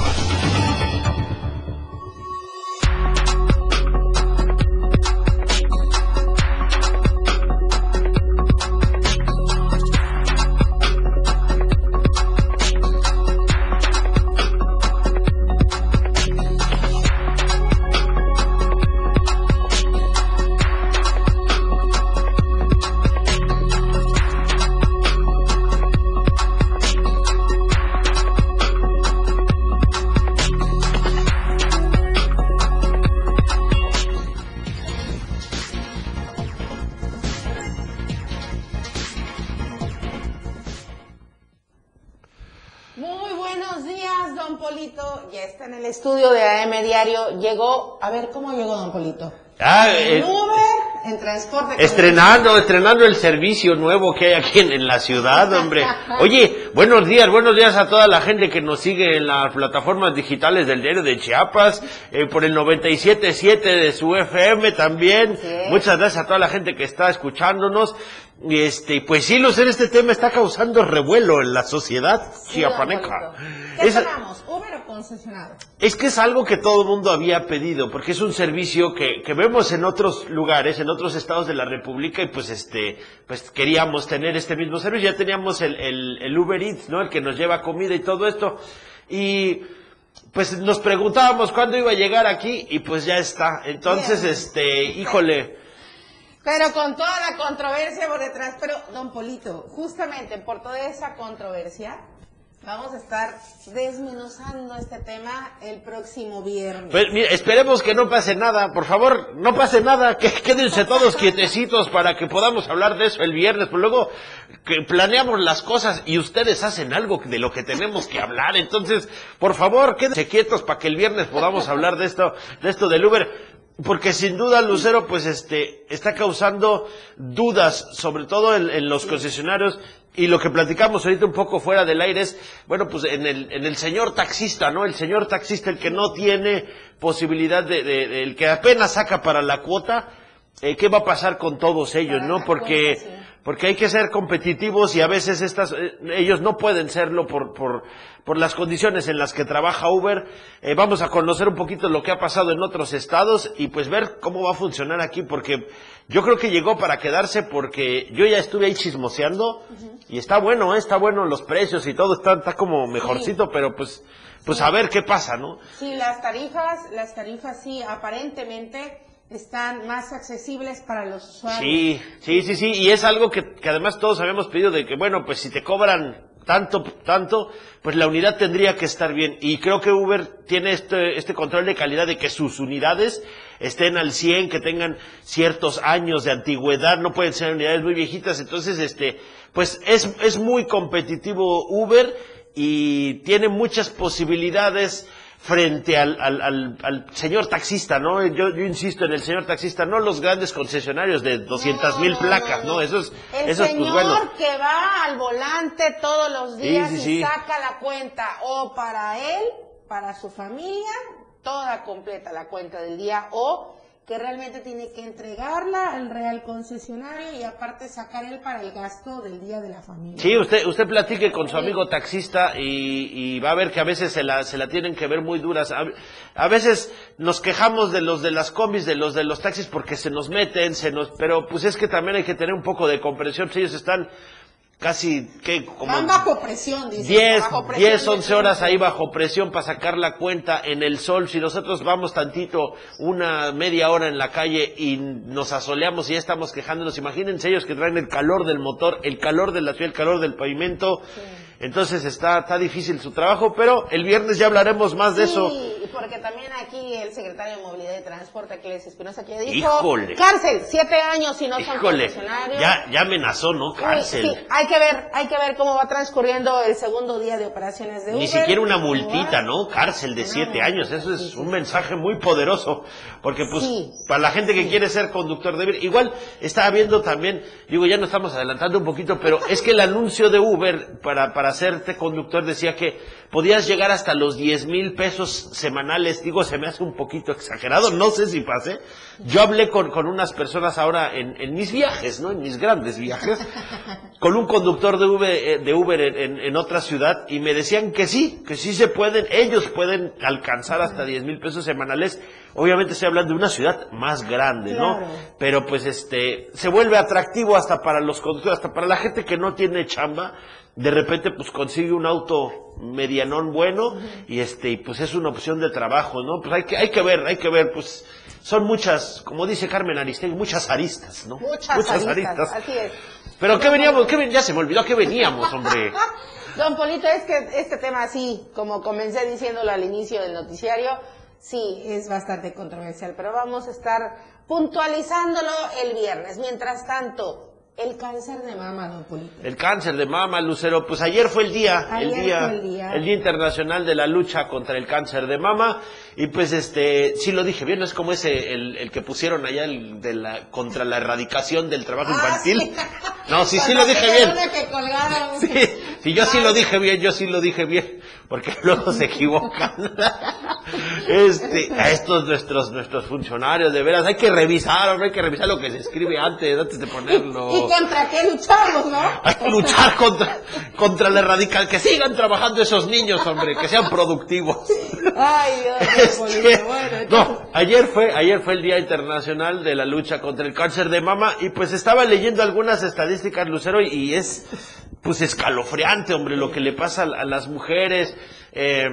Estudio de AM Diario. Llegó, a ver, ¿cómo llegó don Polito? Ah, ¿En eh, Uber? ¿En transporte? estrenando, estrenando el servicio nuevo que hay aquí en, en la ciudad, hombre. (laughs) Oye, buenos días, buenos días a toda la gente que nos sigue en las plataformas digitales del diario de Chiapas, eh, por el 97.7 de su FM también. Muchas gracias a toda la gente que está escuchándonos. Este, pues sí, Lucero, este tema está causando revuelo en la sociedad Sí, chiapaneca. ¿Qué Es-? ¿Uber o concesionado? es que es algo que todo el mundo había pedido, porque es un servicio que, que vemos en otros lugares, en otros estados de la República, y pues este, pues queríamos tener este mismo servicio. Ya teníamos el, el, el Uber ¿no? El que nos lleva comida y todo esto. Y pues nos preguntábamos cuándo iba a llegar aquí, y pues ya está. Entonces, Bien. este, híjole. Pero con toda la controversia por detrás. Pero, don Polito, justamente por toda esa controversia, Vamos a estar desmenuzando este tema el próximo viernes. Pues, esperemos que no pase nada, por favor, no pase nada, que (laughs) quédense todos quietecitos para que podamos hablar de eso el viernes, pues luego que planeamos las cosas y ustedes hacen algo de lo que tenemos que hablar, entonces, por favor, quédense quietos para que el viernes podamos hablar de esto, de esto del Uber. Porque sin duda Lucero, pues este, está causando dudas, sobre todo en los concesionarios, y lo que platicamos ahorita un poco fuera del aire es, bueno, pues en el, en el señor taxista, ¿no? El señor taxista, el que no tiene posibilidad de, de- de- el que apenas saca para la cuota, eh, ¿qué va a pasar con todos ellos, no? Porque, porque hay que ser competitivos y a veces estas, eh, ellos no pueden serlo por, por, por las condiciones en las que trabaja Uber. Eh, vamos a conocer un poquito lo que ha pasado en otros estados y pues ver cómo va a funcionar aquí, porque yo creo que llegó para quedarse porque yo ya estuve ahí chismoseando y está bueno, ¿eh? está bueno los precios y todo, está, está como mejorcito, pero pues, pues a ver qué pasa, ¿no? Sí, las tarifas, las tarifas sí, aparentemente están más accesibles para los usuarios. Sí, sí, sí, sí, y es algo que, que además todos habíamos pedido de que, bueno, pues si te cobran tanto, tanto, pues la unidad tendría que estar bien. Y creo que Uber tiene este, este control de calidad de que sus unidades estén al 100, que tengan ciertos años de antigüedad, no pueden ser unidades muy viejitas, entonces, este, pues es, es muy competitivo Uber y tiene muchas posibilidades frente al, al, al, al señor taxista, ¿no? Yo, yo insisto en el señor taxista, no los grandes concesionarios de 200 mil placas, ¿no? Eso es, El eso es señor pues bueno. que va al volante todos los Sí, días sí, y sí. saca la cuenta o para él, para su familia, toda completa la cuenta del día o que realmente tiene que entregarla al real concesionario y aparte sacar él para el gasto del día de la familia. Sí, usted, usted platique con su amigo taxista y, y va a ver que a veces se la, se la tienen que ver muy duras. A, a veces nos quejamos de los de las combis, de los de los taxis porque se nos meten, se nos, pero pues es que también hay que tener un poco de comprensión. Si ellos están casi, ¿qué? Como Van bajo presión, dice. 10, bajo presión 10, de 11 horas ahí bajo presión para sacar la cuenta en el sol. Si nosotros vamos tantito, una media hora en la calle y nos asoleamos y ya estamos quejándonos, imagínense ellos que traen el calor del motor, el calor de la ciudad, el calor del pavimento. Entonces está, está difícil su trabajo, pero el viernes ya hablaremos más de eso. Sí, porque también aquí el secretario de Movilidad y Transporte, Aquiles Espinosa, que dijo, Híjole. cárcel, siete años si no son Híjole, concesionarios. ya, ya amenazó, ¿no? Cárcel. sí, hay que ver, hay que ver cómo va transcurriendo el segundo día de operaciones de Uber. Ni siquiera una multita. ¿no? Cárcel de siete años. Eso es un mensaje muy poderoso. Porque, pues, para la gente que quiere ser conductor de Uber, igual estaba viendo también, digo, ya nos estamos adelantando un poquito, pero es que el anuncio de Uber para, para hacerte conductor decía que podías llegar hasta los 10 mil pesos semanales. Digo, se me hace un poquito exagerado, no sé si pase. Yo hablé con, con unas personas ahora en, en mis viajes, ¿no? En mis grandes viajes, (laughs) con un conductor de Uber, eh, de Uber en, en- en otra ciudad y me decían que sí, que sí se pueden, ellos pueden alcanzar hasta 10 mil pesos semanales. Obviamente estoy hablando de una ciudad más grande, ¿no? Claro. Pero pues este, se vuelve atractivo hasta para los conductores, hasta para la gente que no tiene chamba. De repente pues consigue un auto medianón bueno y este, y pues es una opción de trabajo, ¿no? Pues hay que, hay que ver, hay que ver, pues son muchas, como dice Carmen Aristegui, muchas aristas, ¿no? Muchas, aristas, así es. Pero ¿qué veníamos? ¿Qué ven- Ya se me olvidó, ¿a qué veníamos, hombre? (laughs) Don Polito, es que este tema así, como comencé diciéndolo al inicio del noticiario, sí, es bastante controversial, pero vamos a estar puntualizándolo el viernes. Mientras tanto, el cáncer de mama, don Polito. El cáncer de mama, Lucero, pues ayer fue el día, el Ayer día, fue el día. el día internacional de la lucha contra el cáncer de mama, y pues este, sí lo dije bien, no es como ese, el, el que pusieron allá el de la, contra la erradicación del trabajo infantil. (laughs) No, sí, sí lo dije bien. que. Sí, sí, yo sí lo dije bien, yo sí lo dije bien, porque (laughs) luego se equivocan. (laughs) Este, a estos nuestros, nuestros funcionarios, de veras, hay que revisar, hay que revisar lo que se escribe antes, antes de ponerlo. ¿Y contra qué luchamos, no? Hay que luchar contra, contra la radical, que sigan trabajando esos niños, hombre, que sean productivos. Ay, Dios, (laughs) don Polito. Bueno, No, ayer fue, ayer fue el Día Internacional de la Lucha contra el Cáncer de Mama y pues estaba leyendo algunas estadísticas, Lucero, y, y es pues escalofriante, hombre, lo que le pasa a, a las mujeres. Eh,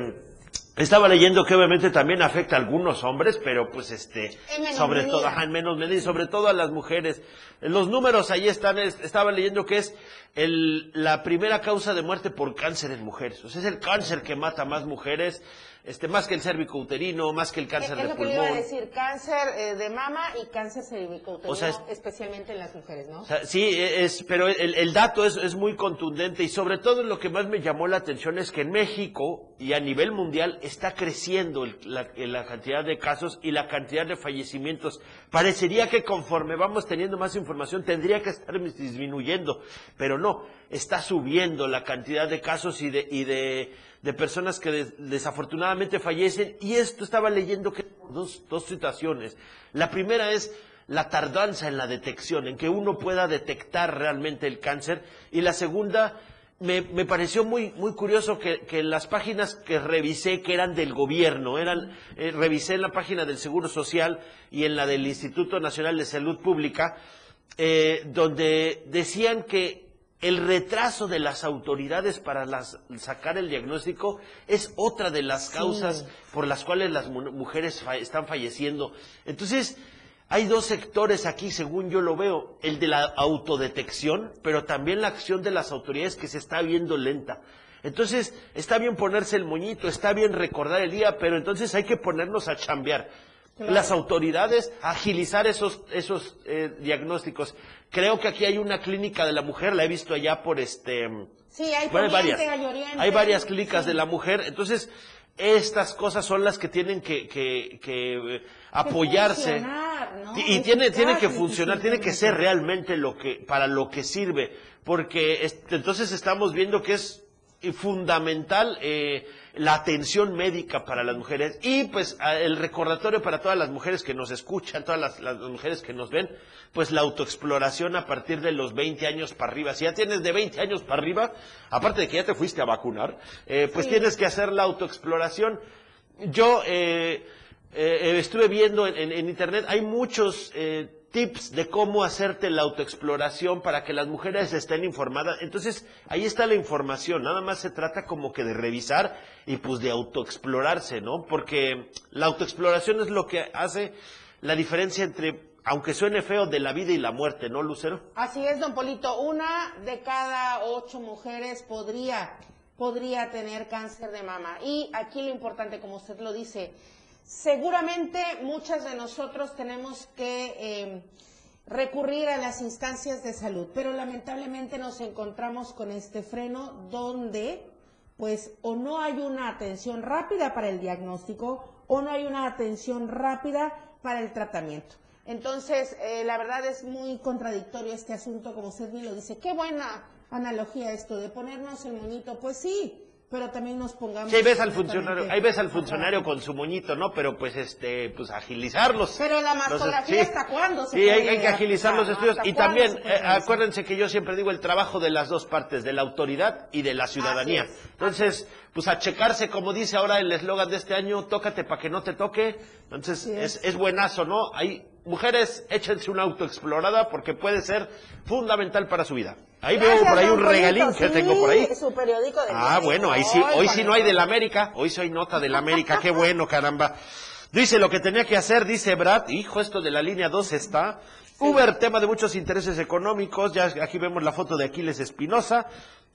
Estaba leyendo que obviamente también afecta a algunos hombres, pero pues este, sobre medida. todo, ajá, en menos medida, y sobre todo a las mujeres. Los números ahí están, es- estaba leyendo que es el, la primera causa de muerte por cáncer en mujeres. O sea, es el cáncer que mata más mujeres, este, más que el cérvico uterino, más que el cáncer es de lo que iba a pulmón. decir, cáncer eh, de mama y cáncer cervicouterino, O sea, es- especialmente en las mujeres, ¿no? O sea, sí, es, pero el, el dato es, es muy contundente y sobre todo lo que más me llamó la atención es que en México y a nivel mundial está creciendo el- la, la cantidad de casos y la cantidad de fallecimientos. Parecería que conforme vamos teniendo más información tendría que estar disminuyendo, pero no, está subiendo la cantidad de casos y de, y de, de personas que des- desafortunadamente fallecen y esto estaba leyendo que dos, dos situaciones. La primera es la tardanza en la detección, en que uno pueda detectar realmente el cáncer. Y la segunda, me, me pareció muy, muy curioso que, que las páginas que revisé, que eran del gobierno, eran, eh, revisé en la página del Seguro Social y en la del Instituto Nacional de Salud Pública, eh, donde decían que el retraso de las autoridades para las- sacar el diagnóstico es otra de las Sí. causas por las cuales las mu- mujeres fa- están falleciendo. Entonces, hay dos sectores aquí, según yo lo veo, el de la autodetección, pero también la acción de las autoridades que se está viendo lenta. Entonces, está bien ponerse el moñito, está bien recordar el día, pero entonces hay que ponernos a chambear. Claro. Las autoridades, agilizar esos, esos eh, diagnósticos. Creo que aquí hay una clínica de la mujer, la he visto allá por este... Sí, hay Bueno, hay varias. hay Oriente. Hay varias clínicas Sí. de la mujer. Entonces, estas cosas son las que tienen que, que- que, eh, apoyarse. Y, tiene, tiene que funcionar, tiene que ser realmente lo que, para lo que sirve. Porque es- entonces estamos viendo que es fundamental eh, la atención médica para las mujeres y pues el recordatorio para todas las mujeres que nos escuchan, todas las, las mujeres que nos ven, pues la autoexploración a partir de los 20 años para arriba. Si ya tienes de 20 años para arriba, aparte de que ya te fuiste a vacunar, eh, pues Sí. tienes que hacer la autoexploración. Yo eh, eh, estuve viendo en, en- en internet, hay muchos eh, tips de cómo hacerte la autoexploración para que las mujeres estén informadas. Entonces, ahí está la información, nada más se trata como que de revisar y pues de autoexplorarse, ¿no? Porque la autoexploración es lo que hace la diferencia entre, aunque suene feo, de la vida y la muerte, ¿no, Lucero? Así es, don Polito. Una de cada ocho mujeres podría, podría tener cáncer de mama. Y aquí lo importante, como usted lo dice, seguramente muchas de nosotros tenemos que eh, recurrir a las instancias de salud, pero lamentablemente nos encontramos con este freno donde pues o no hay una atención rápida para el diagnóstico o no hay una atención rápida para el tratamiento. Entonces, eh, la verdad es muy contradictorio este asunto, como usted lo dice. Qué buena analogía esto de ponernos el moñito. Pues sí, pero también nos pongamos... Sí, ahí ves al funcionario, ahí ves al funcionario con su moñito, ¿no? Pero pues este, pues agilizarlos. Pero la mastografía, sí. ¿hasta cuándo se Sí, hay, puede hay que agilizar los estudios. ¿Hasta Y también, eh, acuérdense que yo siempre digo el trabajo de las dos partes, de la autoridad y de la ciudadanía. Entonces, pues a checarse, como dice ahora el eslogan de este año, tócate para que no te toque. Entonces, es, es buenazo, ¿no? Hay mujeres, échense una autoexplorada porque puede ser fundamental para su vida. Ahí veo por ahí un regalín que Sí, tengo por ahí. Su periódico de Ah, bueno, ahí sí, hoy sí no hay del América, hoy soy nota del América, qué bueno, caramba. Dice lo que tenía que hacer, dice Brad, hijo, esto de la línea 2 está. Uber, tema de muchos intereses económicos, ya aquí vemos la foto de Aquiles Espinosa.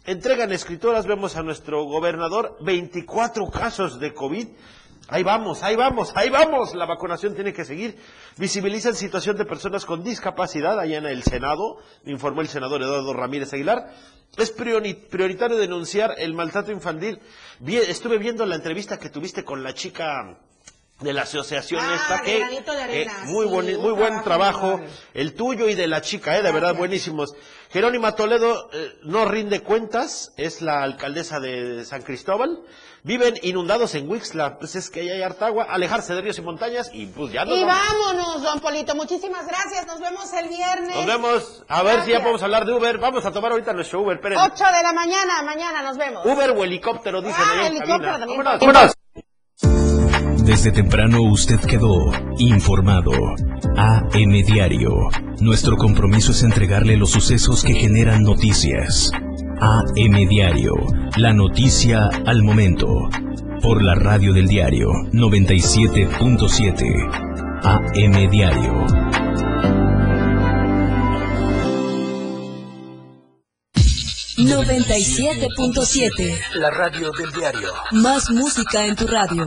Entregan escritoras, vemos a nuestro gobernador, 24 casos de COVID. Ahí vamos, ahí vamos, ahí vamos. La vacunación tiene que seguir. Visibilizan situación de personas con discapacidad allá en el Senado, informó el senador Eduardo Ramírez Aguilar. Es priori- prioritario denunciar el maltrato infantil. Estuve viendo la entrevista que tuviste con la chica de la asociación Ah, esta que, que muy, sí, boni- muy buen trabajo el tuyo y de la chica, eh, de verdad buenísimos. Jerónima Toledo eh, no rinde cuentas, es la alcaldesa de San Cristóbal. Viven inundados en Wixla, pues es que ahí hay harta agua, alejarse de ríos y montañas y pues ya nos Y vamos. vámonos, don Polito. Muchísimas gracias. Nos vemos el viernes. Nos vemos, a ver si ya Gracias. podemos hablar de Uber. Vamos a tomar ahorita nuestro Uber, esperen. 8 de la mañana. Mañana nos vemos. Uber o helicóptero, dicen Ah, ahí helicóptero también. Vámonos. Vámonos. Desde temprano usted quedó informado. AM Diario. Nuestro compromiso es entregarle los sucesos que generan noticias. AM Diario. La noticia al momento. Por la radio del diario 97.7 AM Diario. ...97.7... La radio del diario. Más música en tu radio.